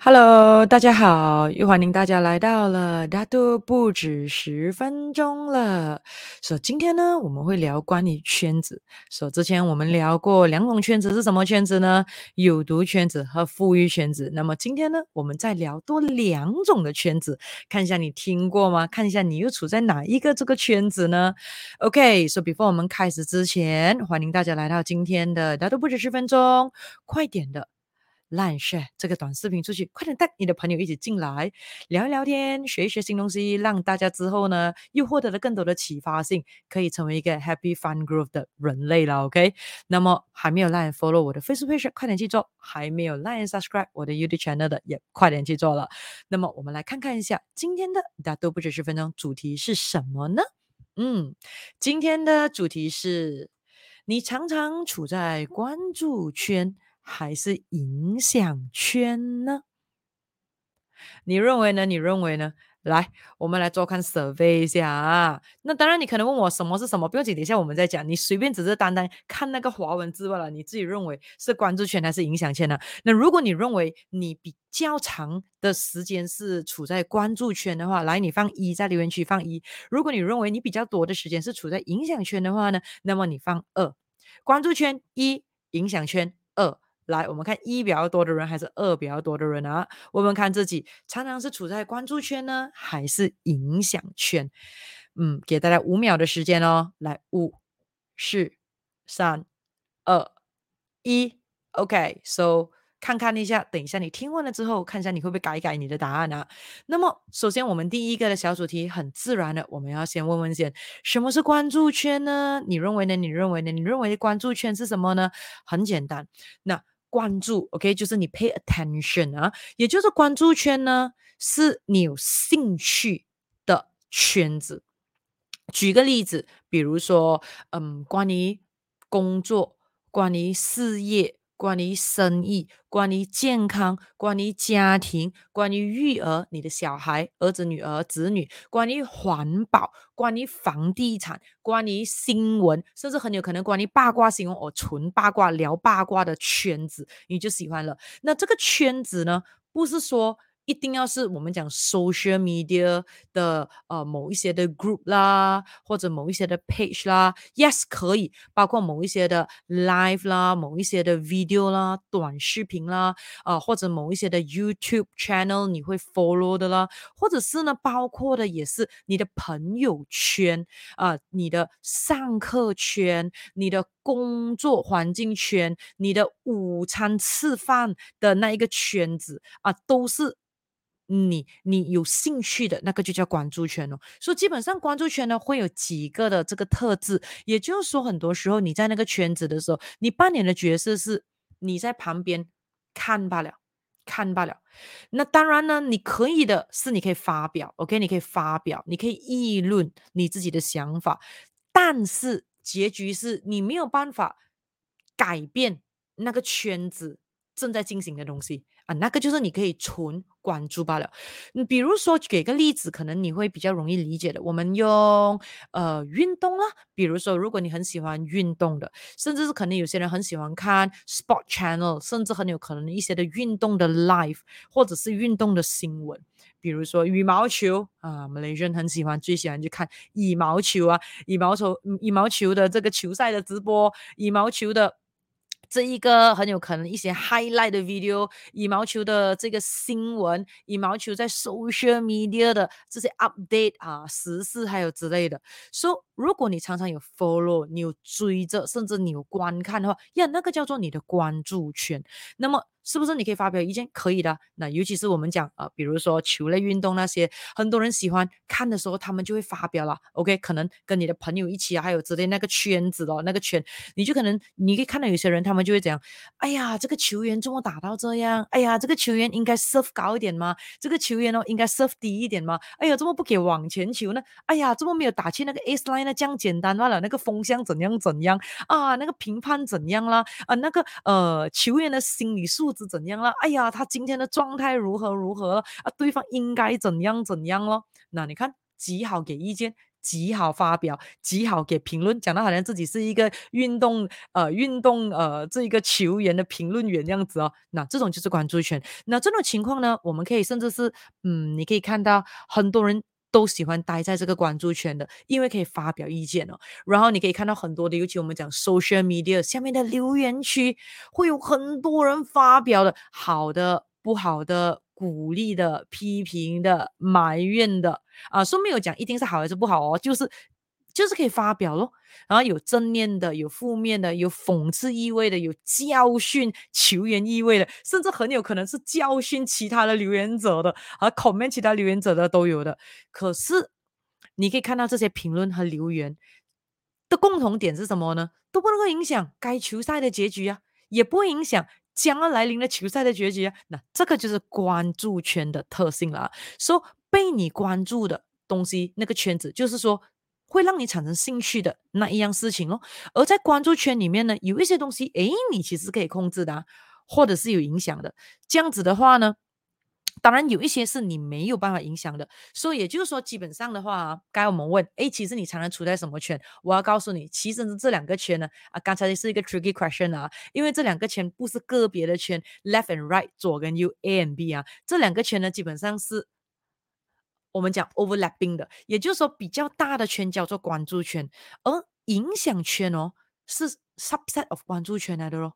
Hello，大家好，又欢迎大家来到了大都不止十分钟了。所以今天呢，我们会聊关于圈子。所以之前我们聊过两种圈子是什么圈子呢？有毒圈子和富裕圈子。那么今天呢，我们再聊多两种的圈子，看一下你听过吗？看一下你又处在哪一个这个圈子呢？OK，所以 before 我们开始之前，欢迎大家来到今天的大都不止十分钟，快点的。烂事这个短视频出去，快点带你的朋友一起进来聊一聊天，学一学新东西，让大家之后呢又获得了更多的启发性，可以成为一个 happy fun group 的人类了。OK，那么还没有 like follow 我的 Facebook page，快点去做；还没有 like subscribe 我的 YouTube channel 的，也快点去做了。那么我们来看看一下今天的大都不止十分钟主题是什么呢？嗯，今天的主题是你常常处在关注圈。还是影响圈呢？你认为呢？你认为呢？来，我们来做看 survey 一下啊。那当然，你可能问我什么是什么，不用紧，等一下我们再讲。你随便只是单单看那个华文字罢了，你自己认为是关注圈还是影响圈呢？那如果你认为你比较长的时间是处在关注圈的话，来，你放一，在留言区放一。如果你认为你比较多的时间是处在影响圈的话呢，那么你放二。关注圈一，影响圈。来，我们看一比较多的人还是二比较多的人啊？我们看自己常常是处在关注圈呢，还是影响圈？嗯，给大家五秒的时间哦。来，五、四、三、二、一，OK，So，看看一下，等一下你听完了之后，看一下你会不会改一改你的答案啊？那么，首先我们第一个的小主题很自然的，我们要先问问先，什么是关注圈呢？你认为呢？你认为呢？你认为关注圈是什么呢？很简单，那。关注，OK，就是你 pay attention 啊，也就是关注圈呢，是你有兴趣的圈子。举个例子，比如说，嗯，关于工作，关于事业。关于生意，关于健康，关于家庭，关于育儿，你的小孩、儿子、女儿、子女，关于环保，关于房地产，关于新闻，甚至很有可能关于八卦新闻，我纯八卦聊八卦的圈子，你就喜欢了。那这个圈子呢，不是说。一定要是我们讲 social media 的呃某一些的 group 啦，或者某一些的 page 啦，yes 可以，包括某一些的 live 啦，某一些的 video 啦，短视频啦，啊、或者某一些的 YouTube channel 你会 follow 的啦，或者是呢包括的也是你的朋友圈啊、你的上课圈，你的工作环境圈，你的午餐吃饭的那一个圈子啊、都是。你你有兴趣的那个就叫关注圈哦，所以基本上关注圈呢会有几个的这个特质，也就是说很多时候你在那个圈子的时候，你扮演的角色是你在旁边看罢了，看罢了。那当然呢，你可以的是你可以发表，OK，你可以发表，你可以议论你自己的想法，但是结局是你没有办法改变那个圈子正在进行的东西。啊，那个就是你可以存关注罢了。你比如说，给个例子，可能你会比较容易理解的。我们用呃运动啊，比如说，如果你很喜欢运动的，甚至是可能有些人很喜欢看 sport channel，甚至很有可能一些的运动的 live，或者是运动的新闻，比如说羽毛球啊，Malaysia 很喜欢，最喜欢去看羽毛球啊，羽毛球羽毛球的这个球赛的直播，羽毛球的。这一个很有可能一些 highlight 的 video，羽毛球的这个新闻，羽毛球在 social media 的这些 update 啊，时事还有之类的。所以，如果你常常有 follow，你有追着，甚至你有观看的话，呀，那个叫做你的关注圈。那么。是不是你可以发表意见？可以的。那尤其是我们讲啊、呃，比如说球类运动那些，很多人喜欢看的时候，他们就会发表了。OK，可能跟你的朋友一起啊，还有之类那个圈子哦，那个圈，你就可能你可以看到有些人，他们就会这样。哎呀，这个球员怎么打到这样？哎呀，这个球员应该 serve 高一点吗？这个球员哦，应该 serve 低一点吗？哎呀，怎么不给网前球呢？哎呀，怎么没有打去那个 ace line 呢？这样简单罢了。那个风向怎样怎样啊？那个评判怎样啦？啊，那个呃球员的心理素。是怎样了？哎呀，他今天的状态如何如何啊？对方应该怎样怎样咯？那你看极好给意见。极好发表，极好给评论，讲到好像自己是一个运动呃运动呃这一个球员的评论员这样子哦，那这种就是关注权。那这种情况呢，我们可以甚至是嗯，你可以看到很多人都喜欢待在这个关注圈的，因为可以发表意见哦。然后你可以看到很多的，尤其我们讲 social media 下面的留言区，会有很多人发表的好的、不好的。鼓励的、批评的、埋怨的啊，说没有讲一定是好还是不好哦，就是就是可以发表咯。然后有正面的、有负面的、有讽刺意味的、有教训球员意味的，甚至很有可能是教训其他的留言者的，和 comment 其他留言者的都有的。可是你可以看到这些评论和留言的共同点是什么呢？都不能够影响该球赛的结局啊，也不会影响。将要来临的球赛的结局啊，那这个就是关注圈的特性了。说、被你关注的东西，那个圈子，就是说会让你产生兴趣的那一样事情哦。而在关注圈里面呢，有一些东西，诶，你其实可以控制的、啊，或者是有影响的。这样子的话呢，当然有一些是你没有办法影响的，所以也就是说，基本上的话，该我们问，哎，其实你常常处在什么圈？我要告诉你，其实是这两个圈呢。啊，刚才是一个 tricky question 啊，因为这两个圈不是个别的圈，left and right 左跟右，A and B 啊，这两个圈呢，基本上是我们讲 overlapping 的，也就是说，比较大的圈叫做关注圈，而影响圈哦是 subset of 关注圈来的咯，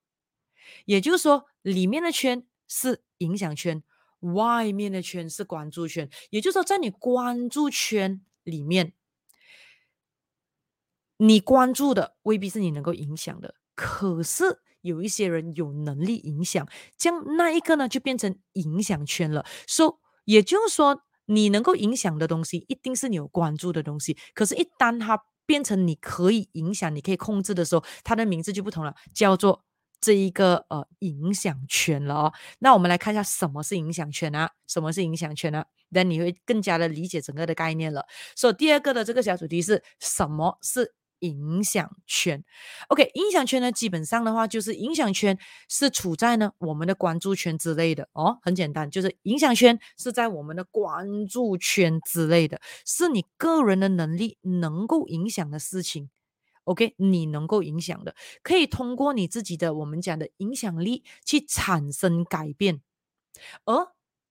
也就是说，里面的圈是影响圈。外面的圈是关注圈，也就是说，在你关注圈里面，你关注的未必是你能够影响的，可是有一些人有能力影响，将那一个呢就变成影响圈了。说、so，也就是说，你能够影响的东西，一定是你有关注的东西。可是，一旦它变成你可以影响、你可以控制的时候，它的名字就不同了，叫做。这一个呃影响圈了哦，那我们来看一下什么是影响圈啊？什么是影响圈呢？那你会更加的理解整个的概念了。所以第二个的这个小主题是什么是影响圈？OK，影响圈呢，基本上的话就是影响圈是处在呢我们的关注圈之类的哦，很简单，就是影响圈是在我们的关注圈之类的，是你个人的能力能够影响的事情。OK，你能够影响的，可以通过你自己的我们讲的影响力去产生改变，而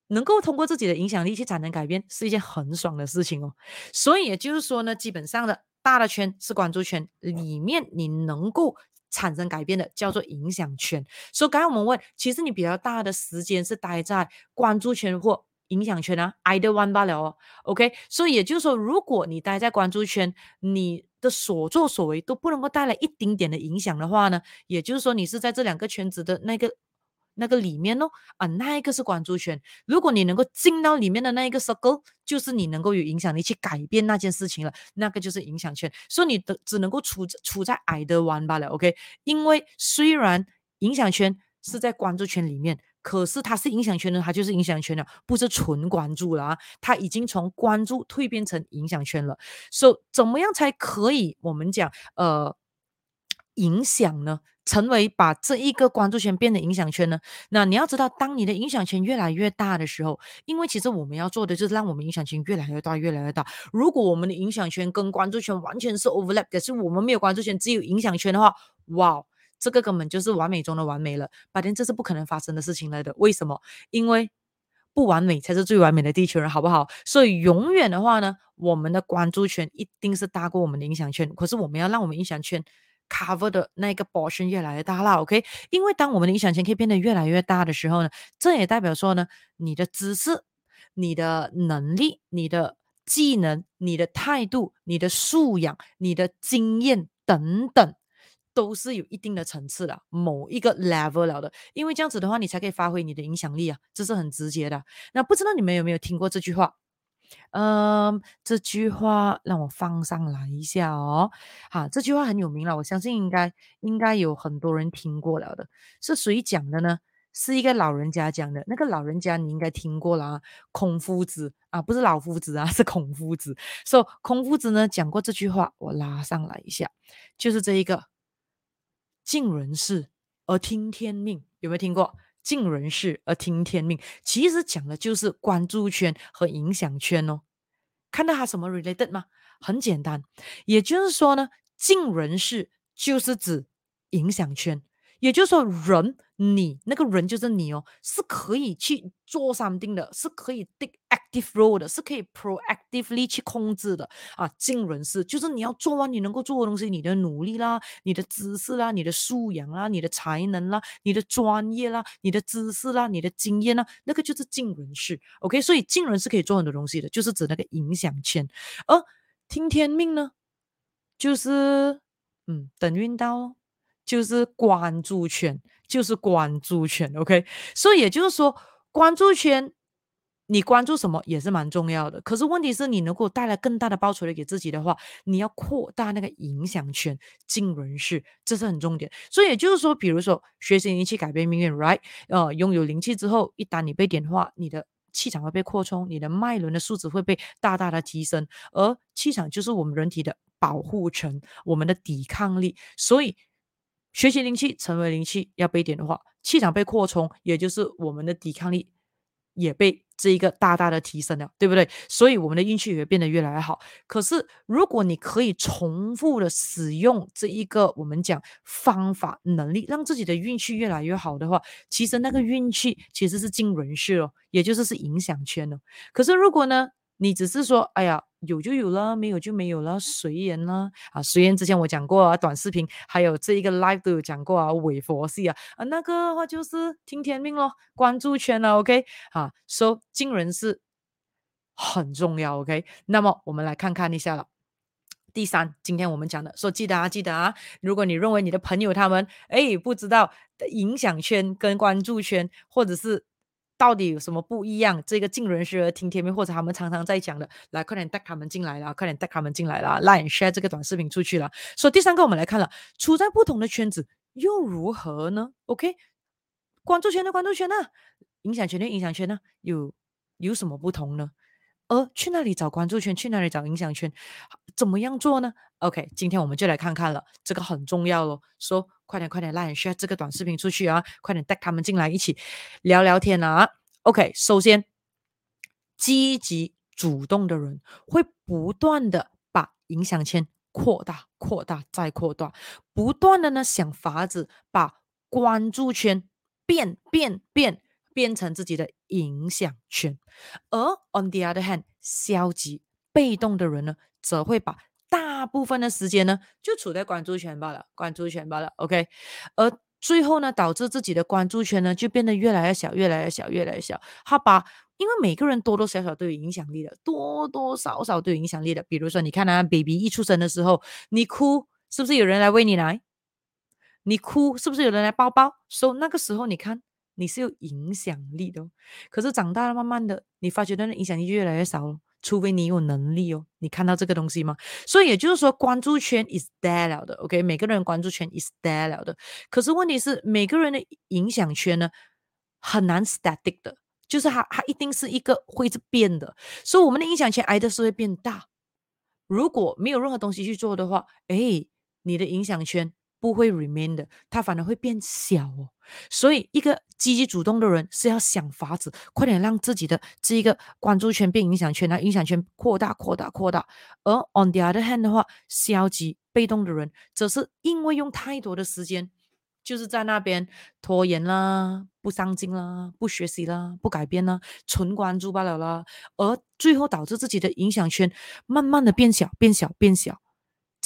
能够通过自己的影响力去产生改变是一件很爽的事情哦。所以也就是说呢，基本上的大的圈是关注圈，里面你能够产生改变的叫做影响圈。所以刚才我们问，其实你比较大的时间是待在关注圈或影响圈啊，either one 罢了哦。OK，所以也就是说，如果你待在关注圈，你的所作所为都不能够带来一丁点的影响的话呢，也就是说你是在这两个圈子的那个那个里面哦，啊，那一个是关注圈。如果你能够进到里面的那一个 circle，就是你能够有影响力去改变那件事情了，那个就是影响圈。所以你的只能够处处在 either one 罢了，OK？因为虽然影响圈是在关注圈里面。可是它是影响圈呢，它就是影响圈了，不是纯关注了啊！它已经从关注蜕变成影响圈了。所以怎么样才可以我们讲呃影响呢？成为把这一个关注圈变得影响圈呢？那你要知道，当你的影响圈越来越大的时候，因为其实我们要做的就是让我们影响圈越来越大，越来越大。如果我们的影响圈跟关注圈完全是 overlap，可是我们没有关注圈，只有影响圈的话，哇！这个根本就是完美中的完美了，白天这是不可能发生的事情来的。为什么？因为不完美才是最完美的地球人，好不好？所以永远的话呢，我们的关注圈一定是大过我们的影响圈。可是我们要让我们影响圈 cover 的那个 portion 越来越大了，OK？因为当我们的影响圈可以变得越来越大的时候呢，这也代表说呢，你的知识、你的能力、你的技能、你的态度、你的素养、你的经验等等。都是有一定的层次的，某一个 level 了的，因为这样子的话，你才可以发挥你的影响力啊，这是很直接的。那不知道你们有没有听过这句话？嗯，这句话让我放上来一下哦。好，这句话很有名了，我相信应该应该有很多人听过了的。是谁讲的呢？是一个老人家讲的。那个老人家你应该听过了啊，孔夫子啊，不是老夫子啊，是孔夫子。所以孔夫子呢讲过这句话，我拉上来一下，就是这一个。尽人事而听天命，有没有听过？尽人事而听天命，其实讲的就是关注圈和影响圈哦。看到它什么 related 吗？很简单，也就是说呢，尽人事就是指影响圈。也就是说，人你那个人就是你哦，是可以去做 something 的，是可以 take active role 的，是可以 proactively 去控制的啊。尽人事就是你要做完你能够做的东西，你的努力啦，你的知识啦，你的素养啦，你的才能啦，你的专业啦，你的知识啦，你的经验啦，那个就是尽人事。OK，所以尽人事可以做很多东西的，就是指那个影响圈。而听天命呢，就是嗯，等运到。就是关注圈，就是关注圈，OK。所以也就是说，关注圈，你关注什么也是蛮重要的。可是问题是你能够带来更大的报酬率给自己的话，你要扩大那个影响圈，进人事，这是很重点。所以也就是说，比如说学习灵气改变命运，right？呃，拥有灵气之后，一旦你被点化，你的气场会被扩充，你的脉轮的数值会被大大的提升。而气场就是我们人体的保护层，我们的抵抗力，所以。学习灵气，成为灵气，要被点的话，气场被扩充，也就是我们的抵抗力也被这一个大大的提升了，对不对？所以我们的运气也会变得越来越好。可是，如果你可以重复的使用这一个我们讲方法能力，让自己的运气越来越好的话，其实那个运气其实是进人事哦，也就是是影响圈哦。可是如果呢，你只是说，哎呀。有就有了，没有就没有了，随缘啦。啊，随缘之前我讲过啊，短视频还有这一个 live 都有讲过啊，伪佛系啊，啊那个的话就是听天命咯，关注圈了，OK，啊，说尽人事很重要，OK，那么我们来看看一下了。第三，今天我们讲的，说记得啊，记得啊，如果你认为你的朋友他们诶不知道影响圈跟关注圈，或者是。到底有什么不一样？这个进人事听天命，或者他们常常在讲的，来快点带他们进来啦，快点带他们进来啦，来 share 这个短视频出去了。所以第三个，我们来看了，处在不同的圈子又如何呢？OK，关注圈的关注圈呢，影响圈的影响圈呢，有有什么不同呢？而去那里找关注圈？去哪里找影响圈？怎么样做呢？OK，今天我们就来看看了，这个很重要咯。说快点快点来 share 这个短视频出去啊！快点带他们进来一起聊聊天啊！OK，首先积极主动的人会不断的把影响圈扩大、扩大再扩大，不断的呢想法子把关注圈变变变。变成自己的影响圈，而 on the other hand，消极被动的人呢，则会把大部分的时间呢，就处在关注圈罢了，关注圈罢了，OK，而最后呢，导致自己的关注圈呢，就变得越来越小，越来越小，越来越小。好吧，因为每个人多多少少都有影响力的，多多少少都有影响力的。比如说，你看啊，baby 一出生的时候，你哭，是不是有人来喂你奶？你哭，是不是有人来抱抱？所以那个时候，你看。你是有影响力的哦，可是长大了，慢慢的，你发觉那影响力越来越少了。除非你有能力哦，你看到这个东西吗？所以也就是说，关注圈 is there 了的，OK，每个人关注圈 is there 了的。可是问题是，每个人的影响圈呢，很难 static 的，就是它它一定是一个会是变的。所以我们的影响圈挨的是会变大。如果没有任何东西去做的话，哎，你的影响圈。不会 remain 的，它反而会变小哦。所以，一个积极主动的人是要想法子，快点让自己的这一个关注圈变影响圈，那影响圈扩大、扩大、扩大。而 on the other hand 的话，消极被动的人，则是因为用太多的时间，就是在那边拖延啦、不上进啦、不学习啦、不改变啦、纯关注罢了啦，而最后导致自己的影响圈慢慢的变小、变小、变小。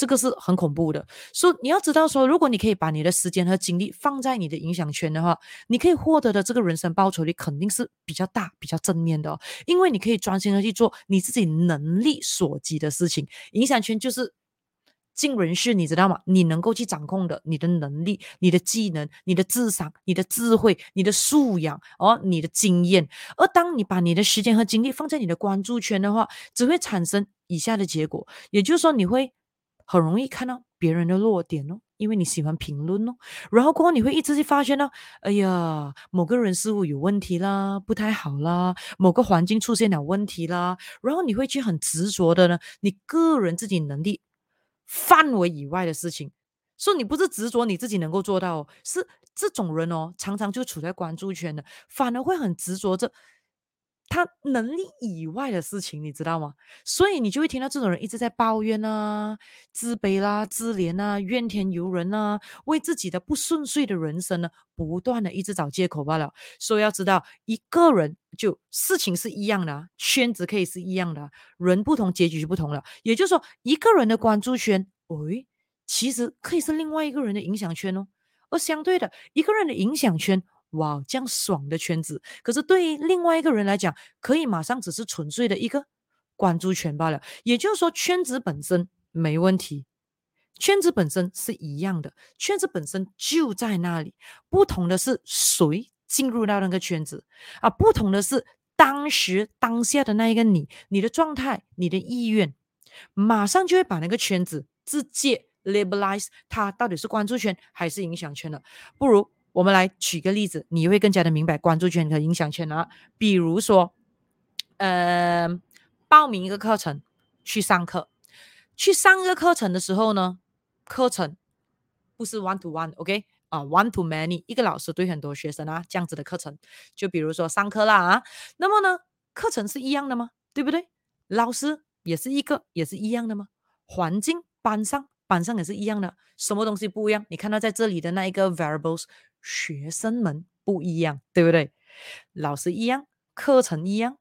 这个是很恐怖的，所以你要知道说，如果你可以把你的时间和精力放在你的影响圈的话，你可以获得的这个人生报酬率肯定是比较大、比较正面的哦。因为你可以专心的去做你自己能力所及的事情。影响圈就是尽人事，你知道吗？你能够去掌控的，你的能力、你的技能、你的智商、你的智慧、你的素养哦，你的经验。而当你把你的时间和精力放在你的关注圈的话，只会产生以下的结果，也就是说，你会。很容易看到别人的弱点哦，因为你喜欢评论哦，然后过后你会一直去发现呢，哎呀，某个人事物有问题啦，不太好啦，某个环境出现了问题啦，然后你会去很执着的呢，你个人自己能力范围以外的事情，所以你不是执着你自己能够做到哦，是这种人哦，常常就处在关注圈的，反而会很执着这。他能力以外的事情，你知道吗？所以你就会听到这种人一直在抱怨啊、自卑啦、自怜啊、怨天尤人啊，为自己的不顺遂的人生呢，不断的一直找借口罢了。所以要知道，一个人就事情是一样的，圈子可以是一样的，人不同，结局就不同了。也就是说，一个人的关注圈，哎，其实可以是另外一个人的影响圈哦。而相对的，一个人的影响圈。哇，这样爽的圈子，可是对于另外一个人来讲，可以马上只是纯粹的一个关注圈罢了。也就是说，圈子本身没问题，圈子本身是一样的，圈子本身就在那里，不同的是谁进入到那个圈子啊，不同的是当时当下的那一个你，你的状态，你的意愿，马上就会把那个圈子直接 labelize 它到底是关注圈还是影响圈了，不如。我们来举个例子，你会更加的明白关注圈和影响圈啊。比如说，呃，报名一个课程去上课，去上一个课程的时候呢，课程不是 one to one，OK 啊，one to many，一个老师对很多学生啊，这样子的课程。就比如说上课啦啊，那么呢，课程是一样的吗？对不对？老师也是一个，也是一样的吗？环境班上班上也是一样的，什么东西不一样？你看到在这里的那一个 variables。学生们不一样，对不对？老师一样，课程一样，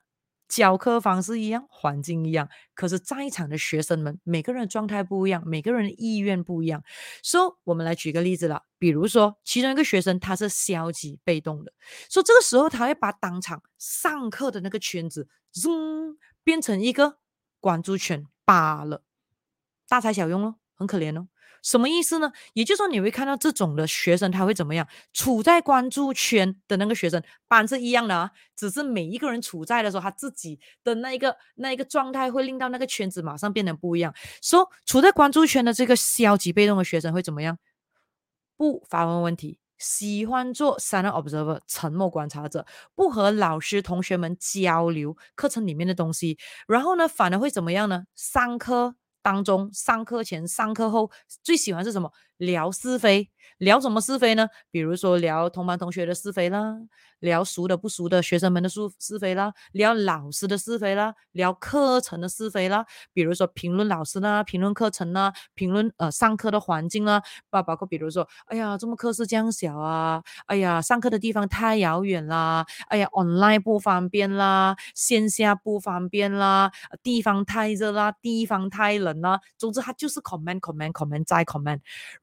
教课方式一样，环境一样。可是在场的学生们，每个人的状态不一样，每个人的意愿不一样。所以，我们来举个例子了。比如说，其中一个学生他是消极被动的，所以这个时候他会把当场上课的那个圈子，嗯，变成一个关注圈罢了，大材小用哦，很可怜哦。什么意思呢？也就是说，你会看到这种的学生，他会怎么样？处在关注圈的那个学生，班是一样的啊，只是每一个人处在的时候，他自己的那一个那一个状态，会令到那个圈子马上变得不一样。说、so, 处在关注圈的这个消极被动的学生会怎么样？不发问问题，喜欢做 silent observer 沉默观察者，不和老师同学们交流课程里面的东西，然后呢，反而会怎么样呢？上课。当中上课前、上课后最喜欢是什么？聊是非，聊什么是非呢？比如说聊同班同学的是非啦，聊熟的不熟的学生们的是是非啦，聊老师的是非啦，聊课程的是非啦。比如说评论老师啦，评论课程啦，评论呃上课的环境啦，包包括比如说，哎呀，这么课室这样小啊，哎呀，上课的地方太遥远啦，哎呀，online 不方便啦，线下不方便啦，地方太热啦，地方太冷啦，总之他就是 comment comment comment 再 comment。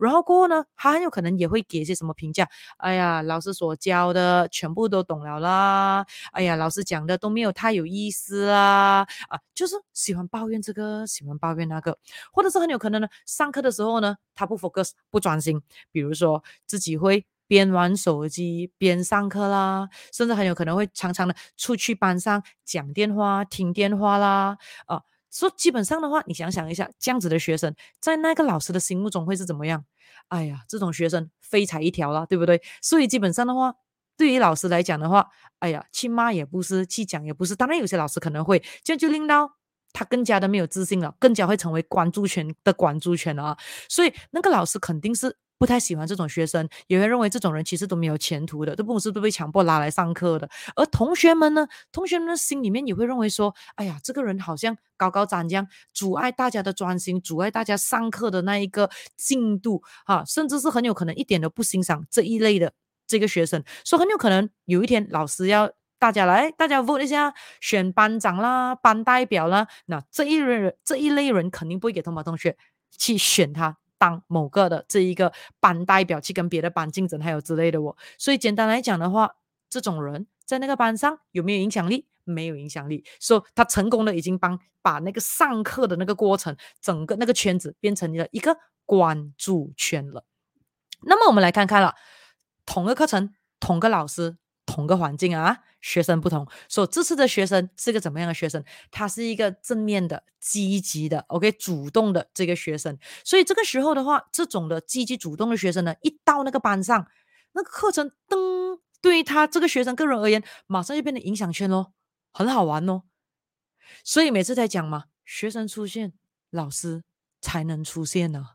然后过后呢，他很有可能也会给一些什么评价。哎呀，老师所教的全部都懂了啦。哎呀，老师讲的都没有太有意思啦。啊，就是喜欢抱怨这个，喜欢抱怨那个，或者是很有可能呢，上课的时候呢，他不 focus，不专心。比如说自己会边玩手机边上课啦，甚至很有可能会常常的出去班上讲电话、听电话啦。啊，所以基本上的话，你想想一下，这样子的学生在那个老师的心目中会是怎么样？哎呀，这种学生废材一条了，对不对？所以基本上的话，对于老师来讲的话，哎呀，去骂也不是，去讲也不是。当然，有些老师可能会，这样就令到他更加的没有自信了，更加会成为关注权的关注权了啊。所以那个老师肯定是。不太喜欢这种学生，也会认为这种人其实都没有前途的，都不是都被强迫拉来上课的。而同学们呢，同学们的心里面也会认为说，哎呀，这个人好像高高在上，阻碍大家的专心，阻碍大家上课的那一个进度，哈，甚至是很有可能一点都不欣赏这一类的这个学生，所以很有可能有一天老师要大家来，大家 vote 一下，选班长啦，班代表啦，那这一类人，这一类人肯定不会给同班同学去选他。当某个的这一个班代表去跟别的班竞争，还有之类的哦。所以简单来讲的话，这种人在那个班上有没有影响力？没有影响力。所以他成功的已经帮把那个上课的那个过程，整个那个圈子变成了一个关注圈了。那么我们来看看了，同个课程，同个老师。同个环境啊，学生不同，所以这次的学生是个怎么样的学生？他是一个正面的、积极的，OK，主动的这个学生。所以这个时候的话，这种的积极主动的学生呢，一到那个班上，那个课程噔，对于他这个学生个人而言，马上就变成影响圈咯，很好玩哦。所以每次在讲嘛，学生出现，老师才能出现呢。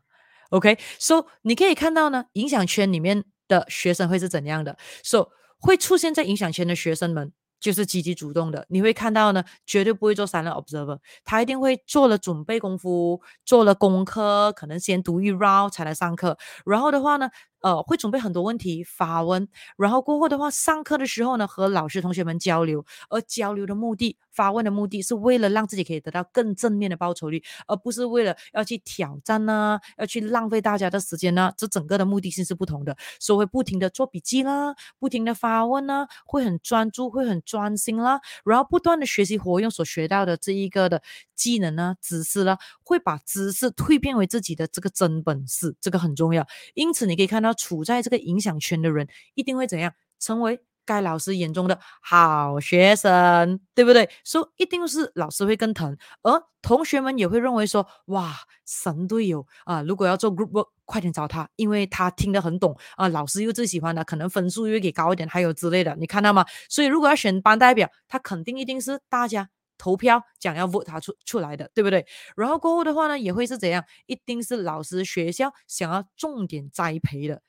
OK，所以你可以看到呢，影响圈里面的学生会是怎样的？So 会出现在影响前的学生们，就是积极主动的。你会看到呢，绝对不会做 silent observer，他一定会做了准备功夫，做了功课，可能先读一 round 才来上课。然后的话呢，呃，会准备很多问题发问，然后过后的话，上课的时候呢，和老师同学们交流，而交流的目的，发问的目的是为了让自己可以得到更正面的报酬率，而不是为了要去挑战呢、要去浪费大家的时间呢、这整个的目的性是不同的，所以会不停的做笔记啦，不停的发问呢，会很专注，会很专心啦，然后不断的学习活用所学到的这一个的技能呢、知识啦，会把知识蜕变为自己的这个真本事，这个很重要。因此你可以看到。处在这个影响圈的人，一定会怎样？成为该老师眼中的好学生，对不对？所以一定是老师会更疼，而同学们也会认为说：哇，神队友啊！如果要做 group work，快点找他，因为他听得很懂啊。老师又最喜欢的，可能分数又给高一点，还有之类的，你看到吗？所以如果要选班代表，他肯定一定是大家投票讲要 vote 他出出来的，对不对？然后过后的话呢，也会是怎样？一定是老师学校想要重点栽培的。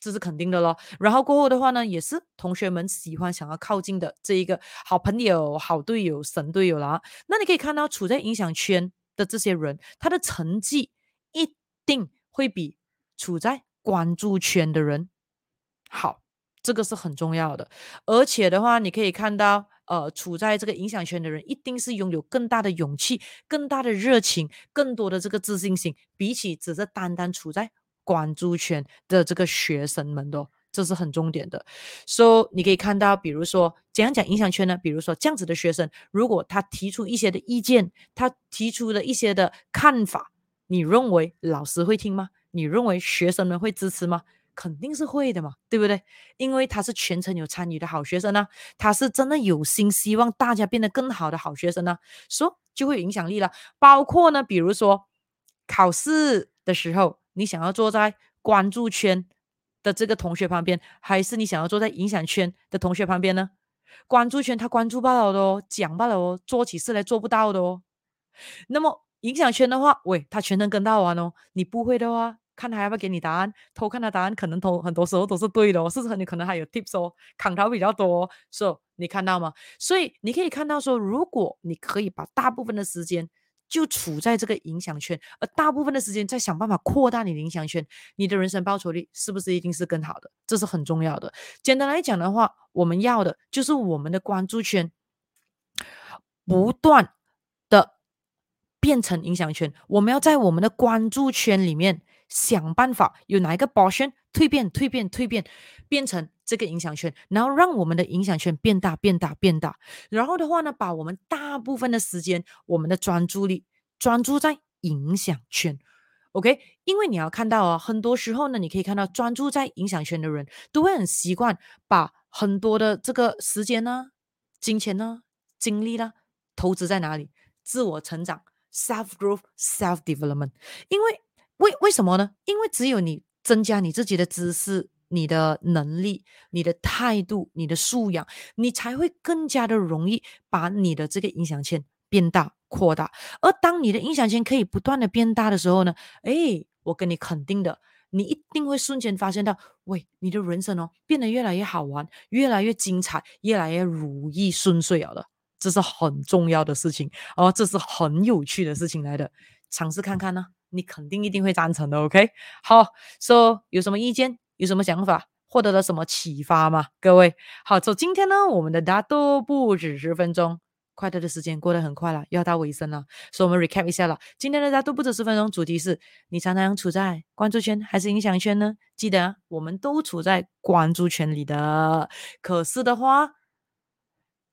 这是肯定的咯，然后过后的话呢，也是同学们喜欢想要靠近的这一个好朋友、好队友、神队友啦。那你可以看到，处在影响圈的这些人，他的成绩一定会比处在关注圈的人好，这个是很重要的。而且的话，你可以看到，呃，处在这个影响圈的人，一定是拥有更大的勇气、更大的热情、更多的这个自信心，比起只是单单处在。关注圈的这个学生们的，这是很重点的。所以你可以看到，比如说怎样讲影响圈呢？比如说这样子的学生，如果他提出一些的意见，他提出的一些的看法，你认为老师会听吗？你认为学生们会支持吗？肯定是会的嘛，对不对？因为他是全程有参与的好学生呢、他是真的有心希望大家变得更好的好学生呢、啊，所以就会有影响力了。包括呢，比如说考试的时候。你想要坐在关注圈的这个同学旁边，还是你想要坐在影响圈的同学旁边呢？关注圈他关注罢了的哦，讲罢了哦，做起事来做不到的哦。那么影响圈的话，喂，他全程跟到完哦。你不会的话，看他要不要给你答案，偷看他答案，可能偷很多时候都是对的哦，甚至？你可能还有 tips 哦，砍头比较多哦。所以你看到吗？所以你可以看到说，如果你可以把大部分的时间。就处在这个影响圈，而大部分的时间在想办法扩大你的影响圈，你的人生报酬率是不是一定是更好的？这是很重要的。简单来讲的话，我们要的就是我们的关注圈不断的变成影响圈，我们要在我们的关注圈里面想办法，有哪一个 portion 蜕变、蜕变、蜕变，变成这个影响圈，然后让我们的影响圈变大、变大、变大。然后的话呢，把我们大部分的时间，我们的专注力专注在影响圈。OK，因为你要看到啊，很多时候呢，你可以看到专注在影响圈的人都会很习惯把很多的这个时间呢、金钱呢、精力呢，投资在哪里？自我成长，self growth、self development。因为为为什么呢？因为只有你。增加你自己的知识、你的能力、你的态度、你的素养，你才会更加的容易把你的这个影响圈变大、扩大。而当你的影响圈可以不断的变大的时候呢，诶，我跟你肯定的，你一定会瞬间发现到，喂，你的人生哦，变得越来越好玩，越来越精彩，越来越如意顺遂了的，这是很重要的事情哦，这是很有趣的事情来的，尝试看看呢。你肯定一定会赞成的，OK？好，说、so, 有什么意见，有什么想法，获得了什么启发吗？各位，好，走，今天呢，我们的大都不止十分钟，快乐的时间过得很快了，要到尾声了，所以我们 recap 一下了。今天的大都不止十分钟，主题是你常常处在关注圈还是影响圈呢？记得我们都处在关注圈里的，可是的话，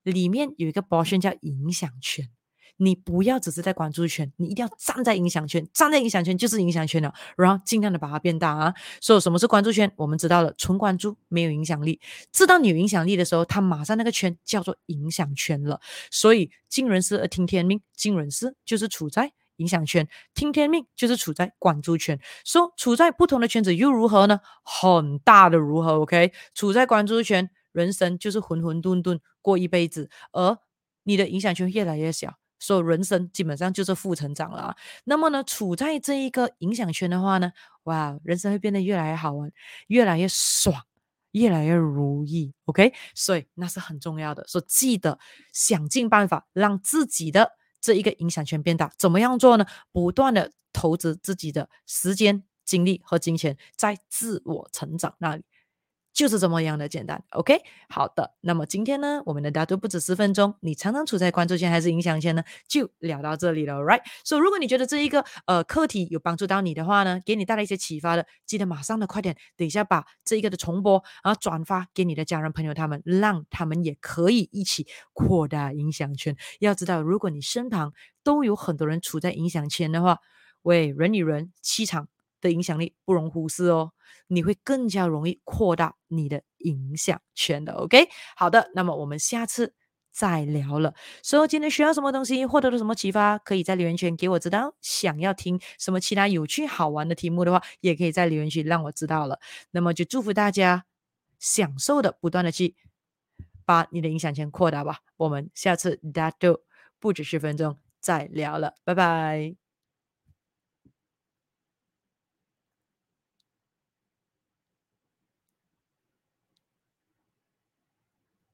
里面有一个包圈叫影响圈。你不要只是在关注圈，你一定要站在影响圈，站在影响圈就是影响圈了，然后尽量的把它变大啊。所以什么是关注圈？我们知道了，纯关注没有影响力。知道你有影响力的时候，它马上那个圈叫做影响圈了。所以尽人事而听天命，尽人事就是处在影响圈，听天命就是处在关注圈。说处在不同的圈子又如何呢？很大的如何？OK，处在关注圈，人生就是浑浑沌沌过一辈子，而你的影响圈越来越小。所以人生基本上就是负成长了啊。那么呢，处在这一个影响圈的话呢，哇，人生会变得越来越好玩，越来越爽，越来越如意。OK，所以那是很重要的。所以记得想尽办法让自己的这一个影响圈变大。怎么样做呢？不断的投资自己的时间、精力和金钱在自我成长那里。就是这么样的简单，OK，好的。那么今天呢，我们的大都不止十分钟，你常常处在关注圈还是影响圈呢？就聊到这里了，right？所以如果你觉得这一个呃课题有帮助到你的话呢，给你带来一些启发的，记得马上的快点，等一下把这一个的重播，然后转发给你的家人朋友，他们让他们也可以一起扩大影响圈。要知道，如果你身旁都有很多人处在影响圈的话，喂，人与人气场的影响力不容忽视哦。你会更加容易扩大你的影响圈的，OK？好的，那么我们下次再聊了。所以今天需要什么东西，获得了什么启发，可以在留言区给我知道。想要听什么其他有趣好玩的题目的话，也可以在留言区让我知道了。那么就祝福大家享受的不断的去把你的影响圈扩大吧。我们下次大家都不止十分钟再聊了，拜拜。